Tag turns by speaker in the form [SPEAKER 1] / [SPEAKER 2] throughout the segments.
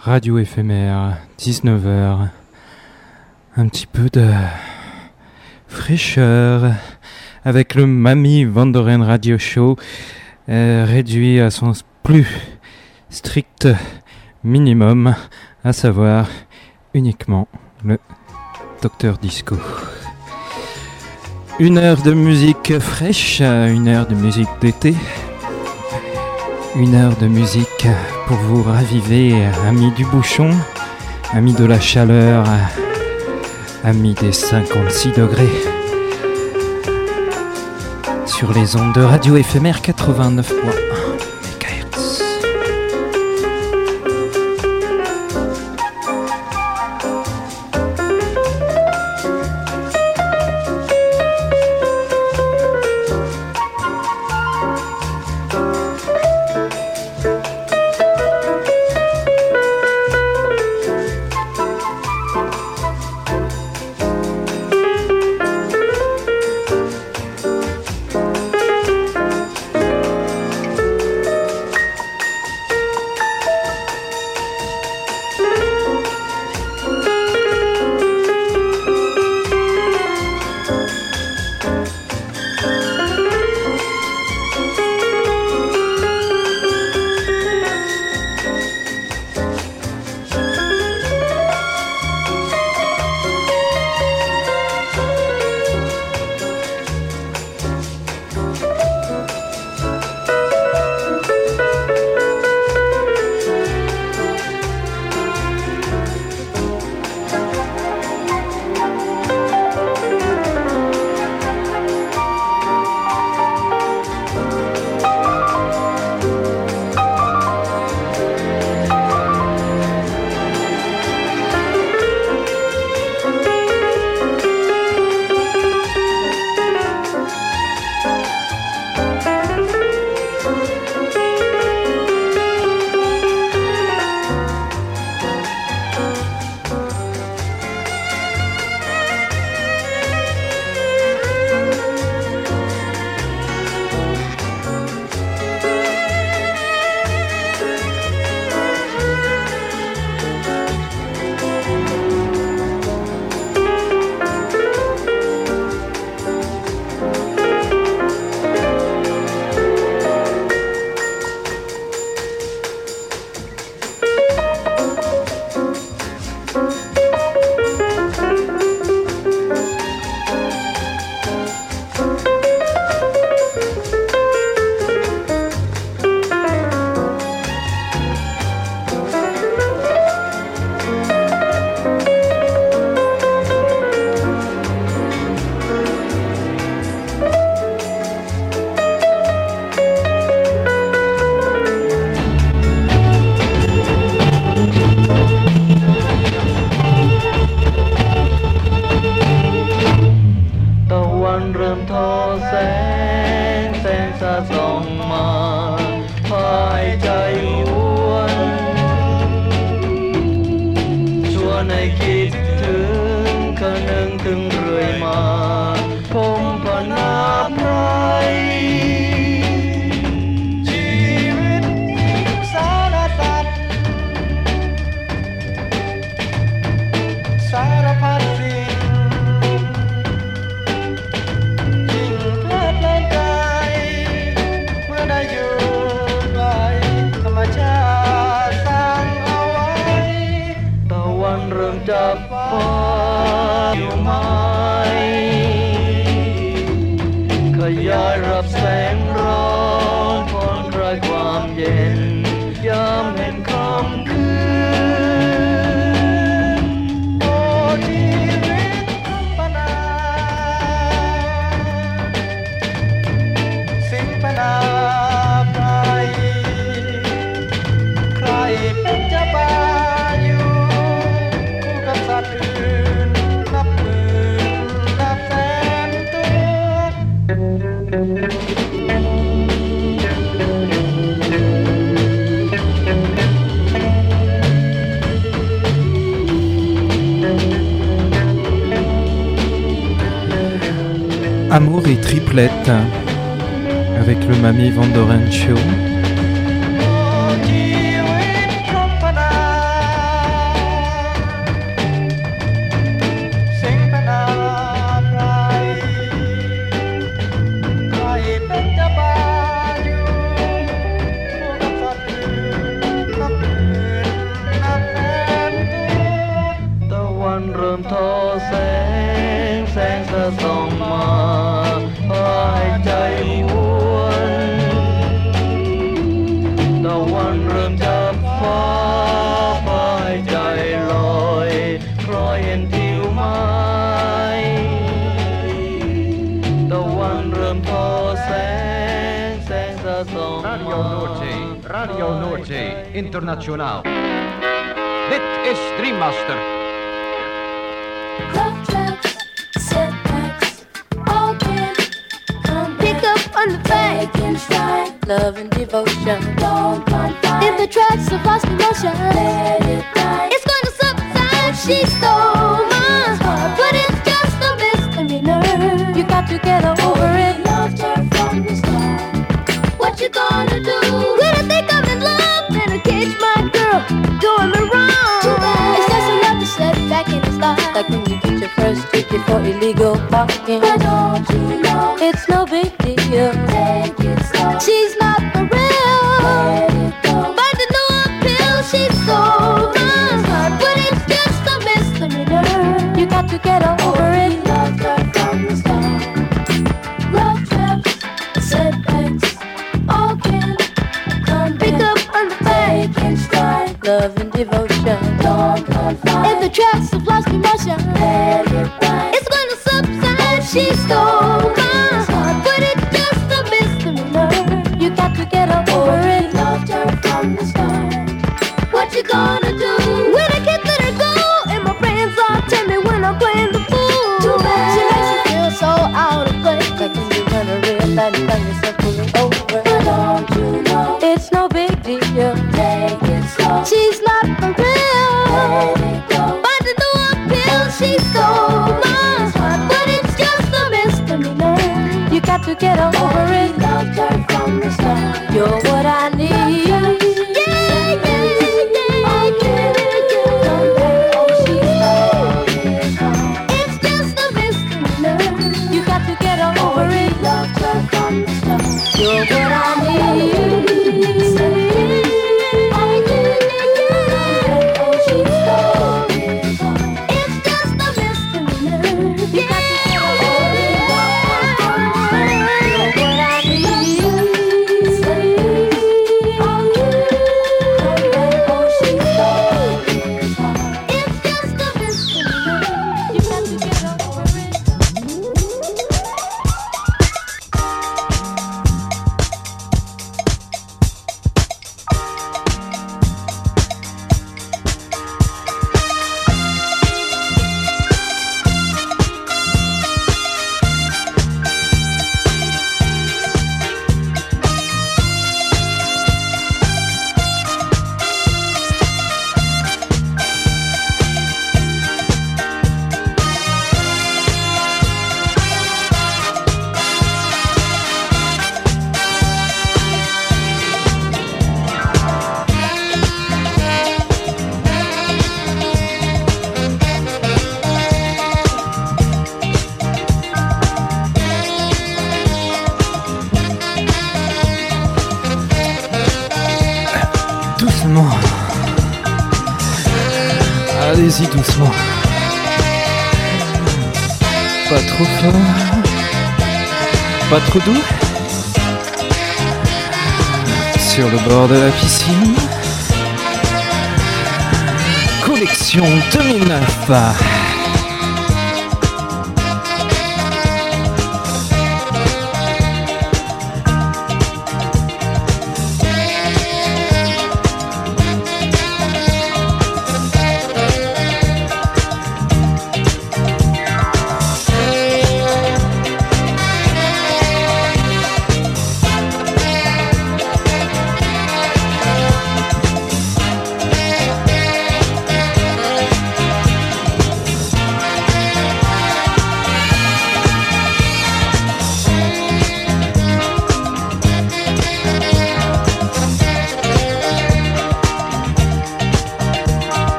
[SPEAKER 1] Radio éphémère, 19h. Un petit peu de fraîcheur avec le Mamie Vandoren Radio Show euh, réduit à son plus strict minimum, à savoir uniquement le Docteur Disco. Une heure de musique fraîche, une heure de musique d'été, une heure de musique pour vous raviver, amis du bouchon, amis de la chaleur, amis des 56 degrés. Sur les ondes de radio éphémère 89 ส่งมาหายใจ avec le Mamie Vandoren Show.
[SPEAKER 2] Noordzee, Radio Noordzee, internationaal. Dit is Dreammaster.
[SPEAKER 3] Pick up on the love and devotion. If the tracks have lost emotion, it's gonna subside. She stole my heart, but it's just a misdemeanor. You got to get over it. Life, like when you get your first ticket for illegal parking. But don't you know it's no big deal? Take it slow. She's not the real. Let it go. But the new appeal, she stole my but it's just a misdemeanor. You got to get over oh, it. Loved her from the start. Love traps, setbacks, all can come. Pick up on the fake and. Love and devotion. Don't confide. If the tracks
[SPEAKER 1] Sur le bord de la piscine. Collection 2009.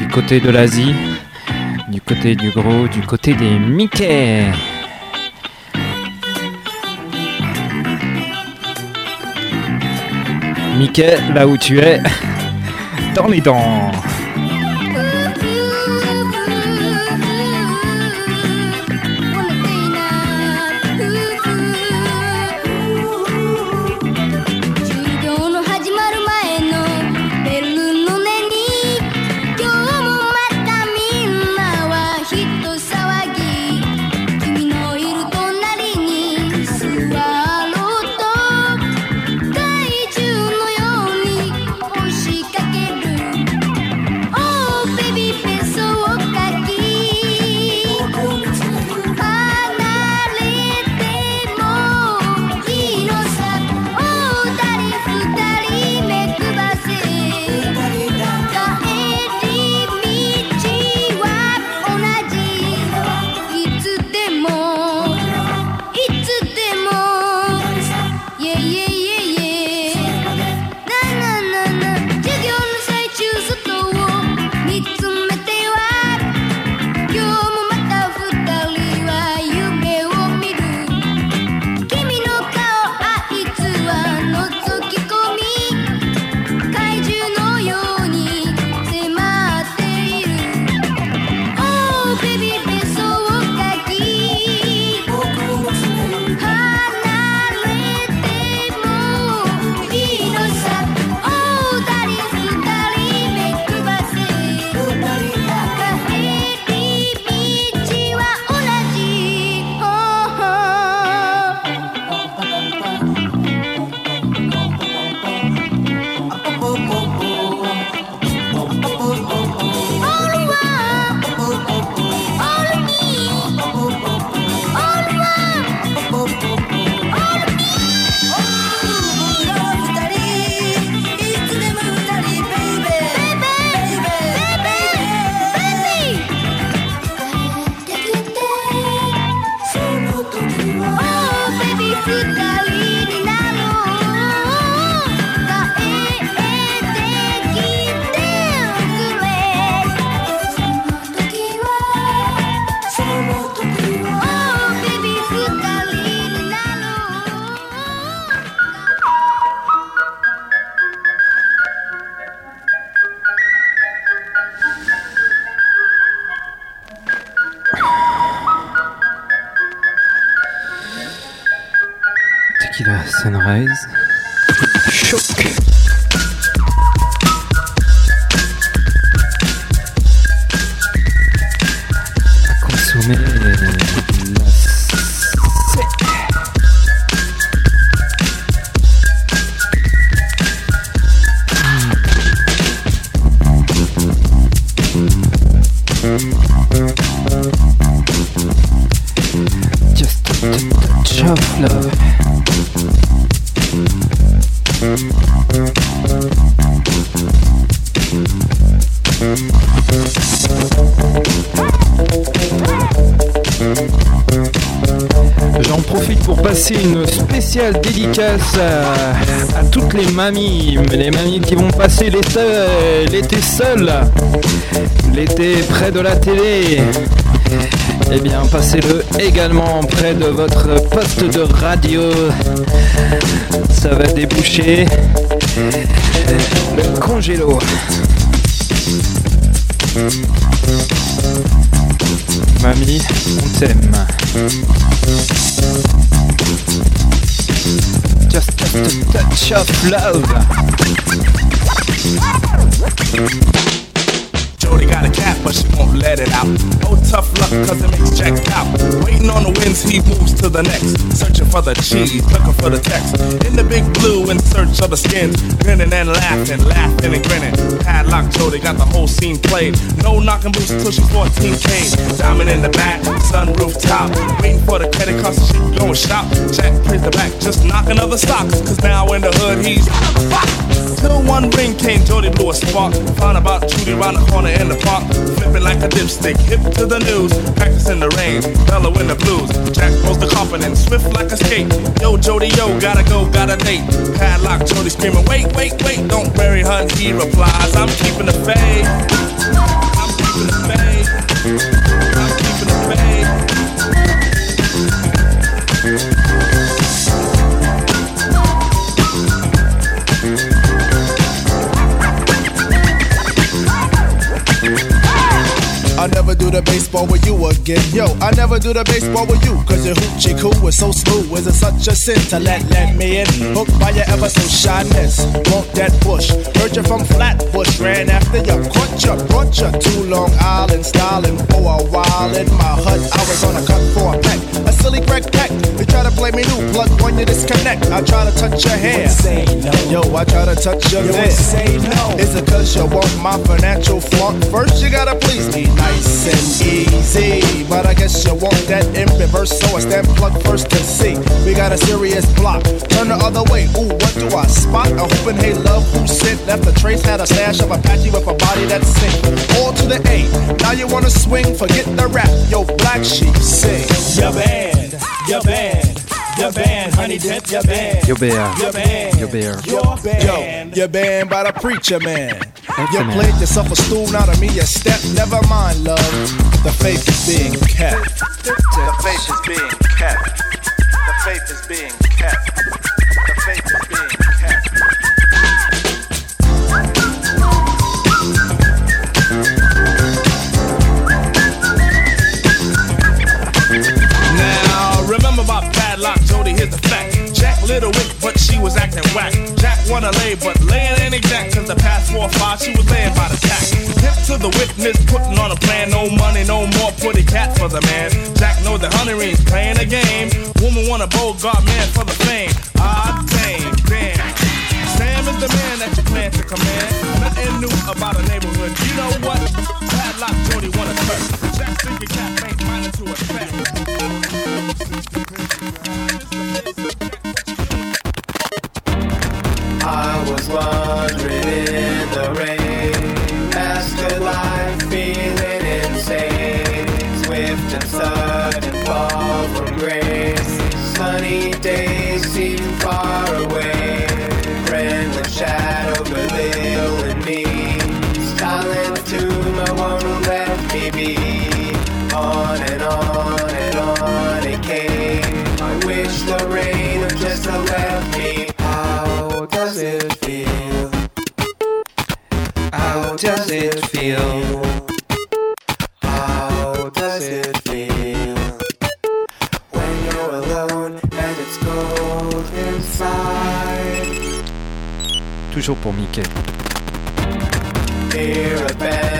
[SPEAKER 4] Du côté de l'Asie, du côté du gros, du côté des Mickey. Mickey, là où tu es, dans les dents. Sunrise. Choc. Dédicace à, à toutes les mamies, les mamies qui vont passer l'été l'été seules, l'été près de la télé. Eh bien, passez-le également près de votre poste de radio. Ça va déboucher le congélo. Mamie, on t'aime. Just a touch of love.
[SPEAKER 5] Jody got a cat, but she won't let it out. Oh, tough luck, cause it makes Jack out. Waiting on the winds, he moves to the next. Searching for the cheese, looking for the text. In the big blue, in search of the skins. Grinning and laughing, laughing and grinning. Padlock Jody got the whole scene played. No knocking boots till she's 14K. Diamond in the back, sunroof top. Waiting for the credit card so she can go shop. Jack plays the back, just knocking other stocks. Cause now in the hood, he's out of the box. Till one ring came, Jody blew a spark. Found about Judy round the corner in the park. Flipping like a dipstick, hip to the news. Practicing the rain, bellow in the blues. Jack pulls the confident, swift like a skate. Yo, Jody, yo, gotta go, gotta date. Padlock, Jody screaming, wait, wait, wait, don't bury her. He replies, I'm keeping the faith.
[SPEAKER 6] Do the baseball with you again. Yo, I never do the baseball with you. Cause your hoochie coo is so smooth. Is it such a sin to let let me in? Hooked by your ever so shyness. Want that bush. Heard you from Flatbush. Ran after you. Caught you. Brought you to Long Island. Styling for a while in my hut. I was on a cut for a peck. A silly Greg Peck. You try to play me new. Plug when you disconnect. I try to touch your hair.
[SPEAKER 7] Say no.
[SPEAKER 6] Yo, I try to touch your
[SPEAKER 7] would say no.
[SPEAKER 6] Is it cause you want my financial flunk? First you gotta please me nice and easy. But I guess you want that in reverse, so I stand plug first to see. We got a serious block. Turn the other way. Ooh, what do I spot? A hooping hey love who sit left a trace, had a stash of Apache with a body that's sick. All to the A. Now you wanna swing, forget the rap. Yo, black sheep sing.
[SPEAKER 7] Your band, your band, your band, honey dip, your band.
[SPEAKER 1] Yo bear.
[SPEAKER 7] Your band,
[SPEAKER 1] Yo bear.
[SPEAKER 7] your
[SPEAKER 6] Yo,
[SPEAKER 7] band.
[SPEAKER 6] you're banned by the preacher man. You
[SPEAKER 1] man.
[SPEAKER 6] played yourself a stool, not of me a step. Never mind, love. The faith is being kept. The faith is being
[SPEAKER 5] Want a Bogart man for the
[SPEAKER 8] does it feel? How does it feel? When you're alone and it's cold inside.
[SPEAKER 1] Toujours pour Mickey.
[SPEAKER 8] Here abandoned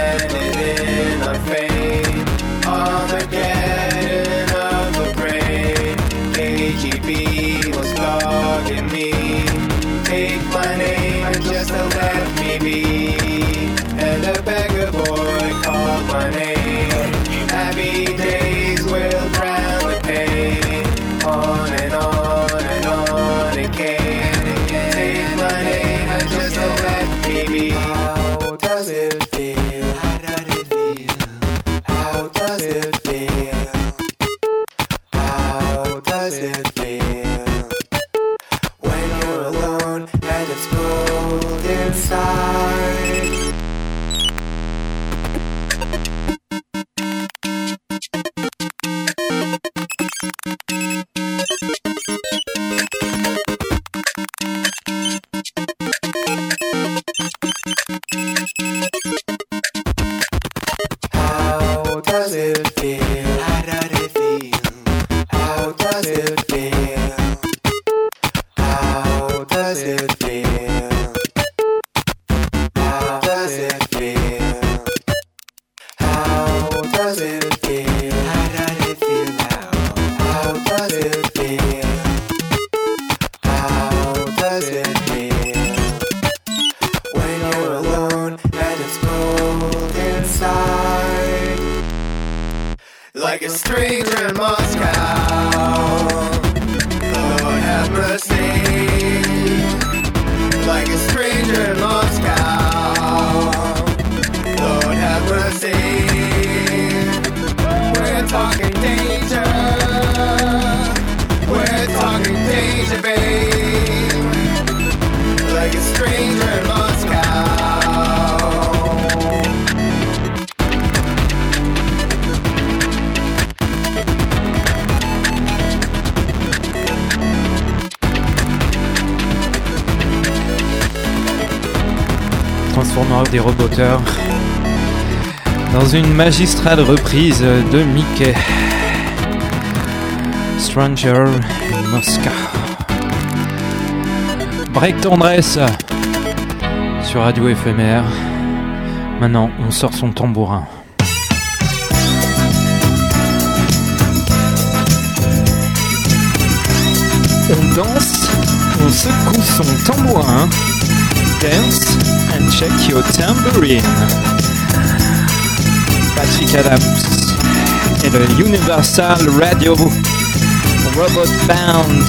[SPEAKER 1] des roboteurs dans une magistrale reprise de Mickey. Stranger in Moscow. Break tendresse sur Radio éphémère. Maintenant, on sort son tambourin. On danse, on secoue son tambourin. Dance and check your tambourine. Patrick Adams et le Universal Radio Robot Band.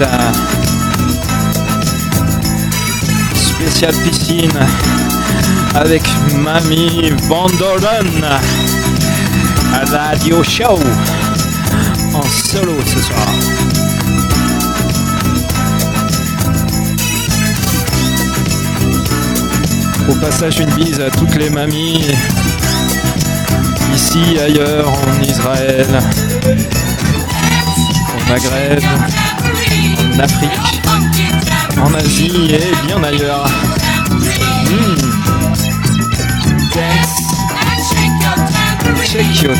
[SPEAKER 1] Spécial piscine avec Mamie Vandoren. Radio Show en solo ce soir. Au passage, une bise à toutes les mamies, ici, ailleurs, en Israël, au Maghreb, en Afrique, en Asie et bien ailleurs. Check your.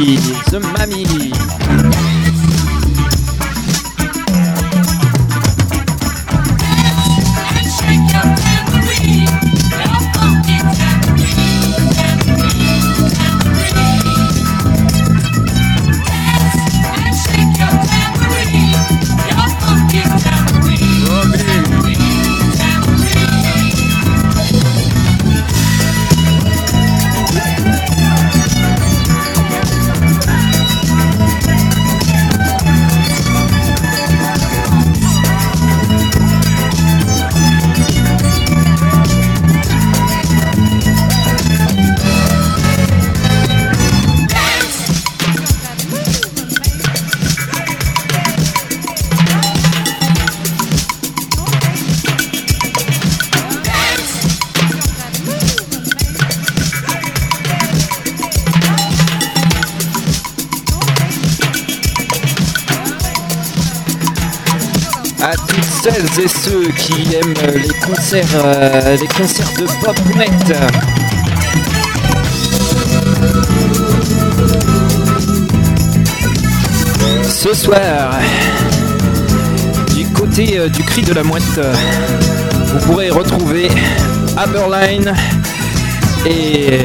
[SPEAKER 1] The Mammy. À toutes celles et ceux qui aiment les concerts, euh, les concerts de pop net. Ce soir, du côté euh, du cri de la mouette, euh, vous pourrez retrouver Aberline et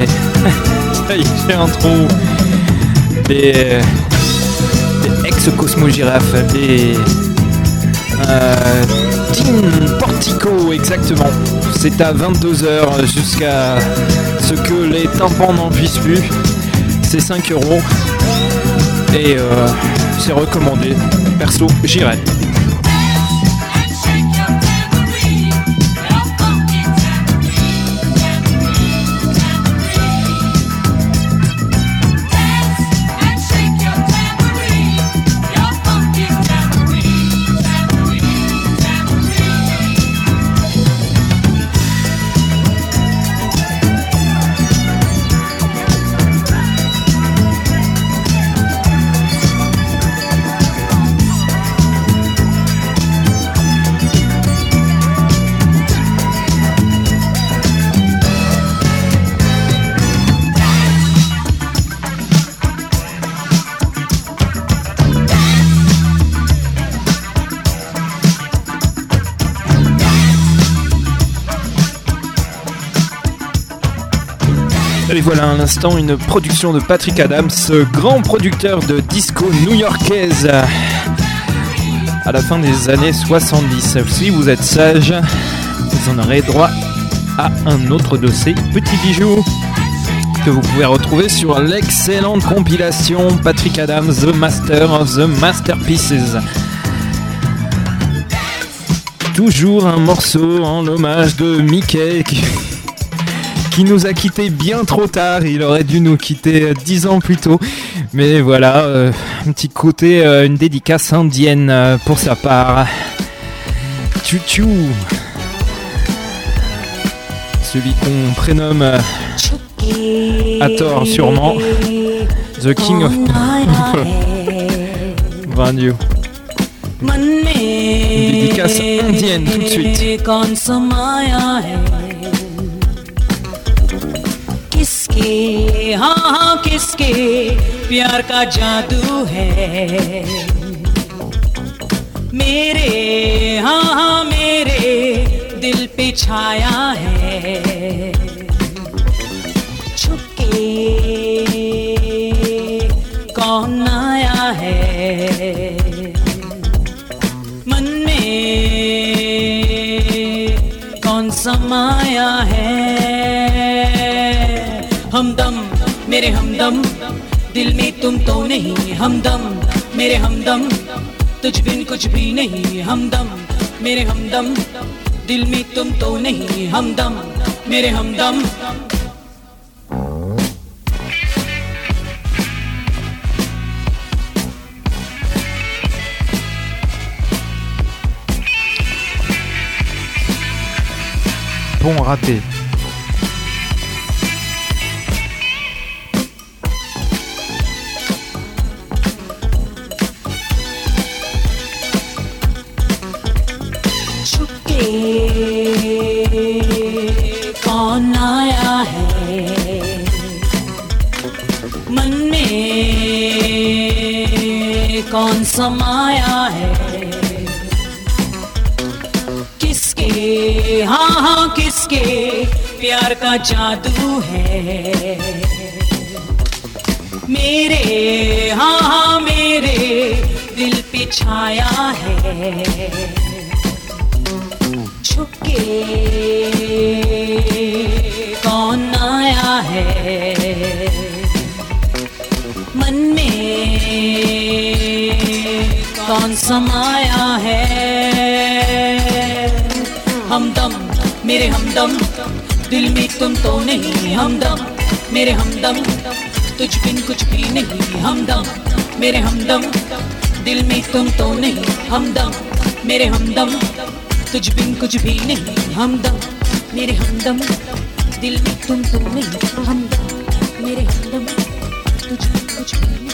[SPEAKER 1] j'ai un trou. Des, des ex-Cosmo Giraffe, des euh, Team Portico, exactement. C'est à 22h jusqu'à ce que les tympans n'en puissent plus. C'est 5 euros. Et euh, c'est recommandé. Perso, j'irai. Voilà à l'instant une production de Patrick Adams, grand producteur de disco new-yorkaise à la fin des années 70. Si vous êtes sage, vous en aurez droit à un autre de ces petits bijoux que vous pouvez retrouver sur l'excellente compilation Patrick Adams The Master of the Masterpieces. Toujours un morceau en hommage de Mickey qui nous a quitté bien trop tard. Il aurait dû nous quitter dix ans plus tôt. Mais voilà, euh, un petit côté, euh, une dédicace indienne euh, pour sa part. Tchou Celui qu'on prénomme à tort sûrement The King of. Une dédicace indienne tout de suite.
[SPEAKER 9] किसके हाँ हाँ किसके? प्यार का जादू है। मेरे हाँ हाँ मेरे दिल पे छाया है। तुम तो नहीं, हमदम, मेरे हमदम। तुझ बिन कुछ भी नहीं, हमदम, मेरे हमदम। दिल में तुम तो नहीं, हमदम, मेरे हमदम।
[SPEAKER 1] Bon, raté.
[SPEAKER 9] समाया है। किसके? हाँ हाँ किसके? प्यार का जादू है। मेरे हाँ हाँ मेरे दिल पे छाया है। छुपके कौन आया है? समाया है। हमदम, मेरे हमदम, दिल में तुम तो नहीं, हमदम, मेरे हमदम, तुझ बिन कुछ भी नहीं, हमदम, मेरे हमदम, दिल में तुम तो नहीं, हमदम, मेरे हमदम, तुझ बिन कुछ भी नहीं, हमदम, मेरे हमदम, दिल में तुम तो नहीं, हमदम, मेरे हमदम, तुझ बिन कुछ भी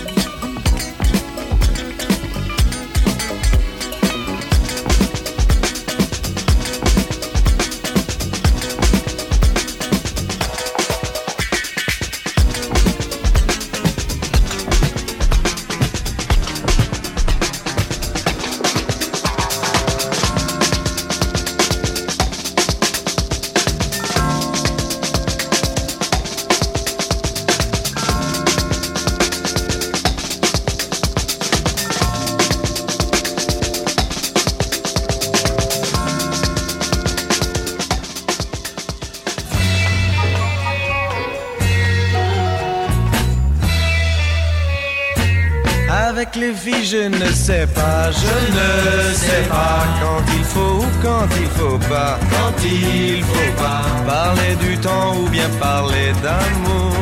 [SPEAKER 10] je ne sais pas quand il faut ou quand il faut pas, quand il faut pas parler du temps ou bien parler d'amour.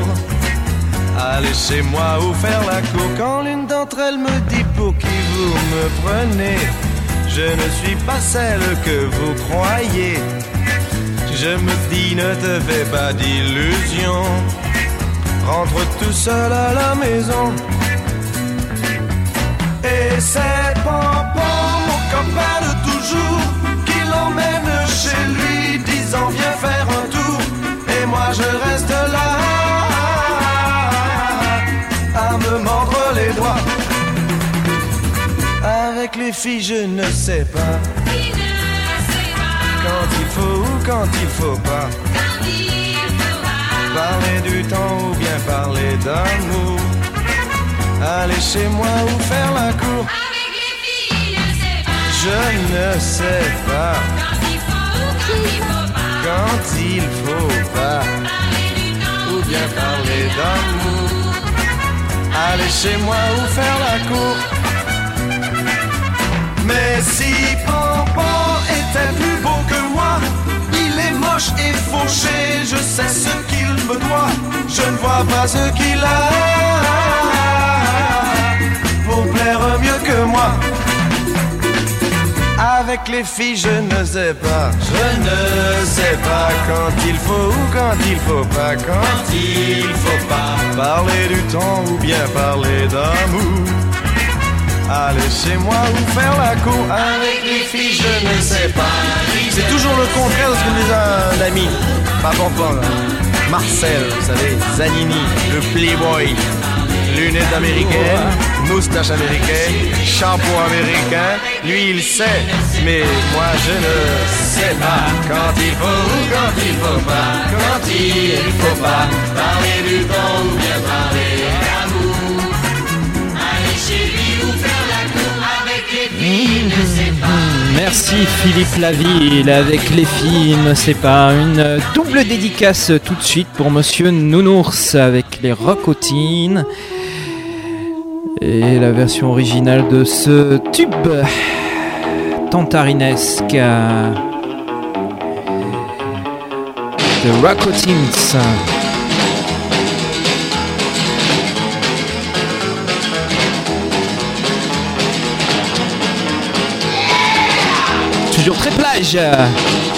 [SPEAKER 10] Aller chez moi ou faire la cour quand l'une d'entre elles me dit pour qui vous me prenez. Je ne suis pas celle que vous croyez. Je me dis ne te fais pas d'illusions. Rentre tout seul à la maison. Et c'est Pompon, mon copain de toujours, qui l'emmène chez lui, disant viens faire un tour. Et moi je reste là, à me mordre les doigts. Avec les filles, je ne sais pas. Quand il faut ou quand il faut pas. parler du temps ou bien parler d'amour. Aller chez moi ou faire la cour.
[SPEAKER 11] Avec les filles, pas.
[SPEAKER 10] Je ne sais pas
[SPEAKER 11] Quand il faut ou quand il faut pas.
[SPEAKER 10] quand il faut pas
[SPEAKER 11] Parler du temps
[SPEAKER 10] ou bien parler d'amour. Aller chez moi ou faire la cour. Mais si Pampan et fauché, je sais ce qu'il me doit, je ne vois pas ce qu'il a. Pour plaire mieux que moi. Avec les filles, je ne sais pas, je ne sais pas quand il faut ou quand il faut pas, quand il faut pas. Parler du temps ou bien parler d'amour. Aller chez moi ou faire la cour avec les filles, je ne sais pas. C'est toujours le contraire de ce que me disait un ami. Pas bon, là. Marcel, vous savez, Zanini, le playboy. Lunettes américaines, moustache américaine, shampoing américain. Lui, il sait, mais moi, je ne sais pas. Quand il faut ou quand il faut pas, quand il faut pas parler du temps ou bien parler
[SPEAKER 1] Merci Philippe Laville avec les filles, sais pas. Une double dédicace tout de suite pour Monsieur Nounours avec les Rocotines. Et la version originale de ce tube tantarinesque euh, de Rocotines. Toujours très plage.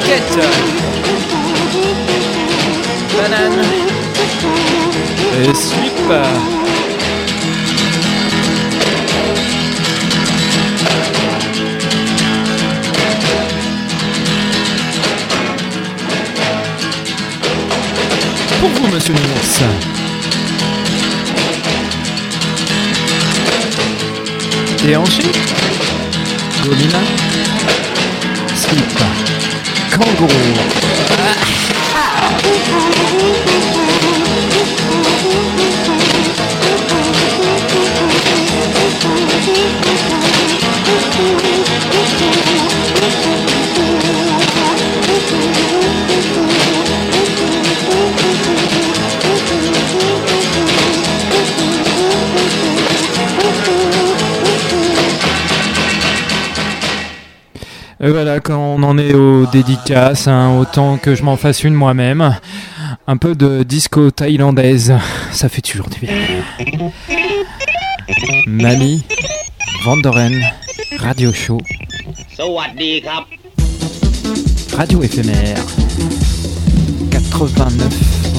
[SPEAKER 1] Plaquettes. Banane. Et slip. Pour vous, monsieur Nounours. Déhanché. Gomina. Slip. 성공. Et voilà, quand on en est aux dédicaces, hein, autant que je m'en fasse une moi-même. Un peu de disco thaïlandaise, ça fait toujours du bien. Mamie, Vandoren, Radio Show. Radio éphémère 89.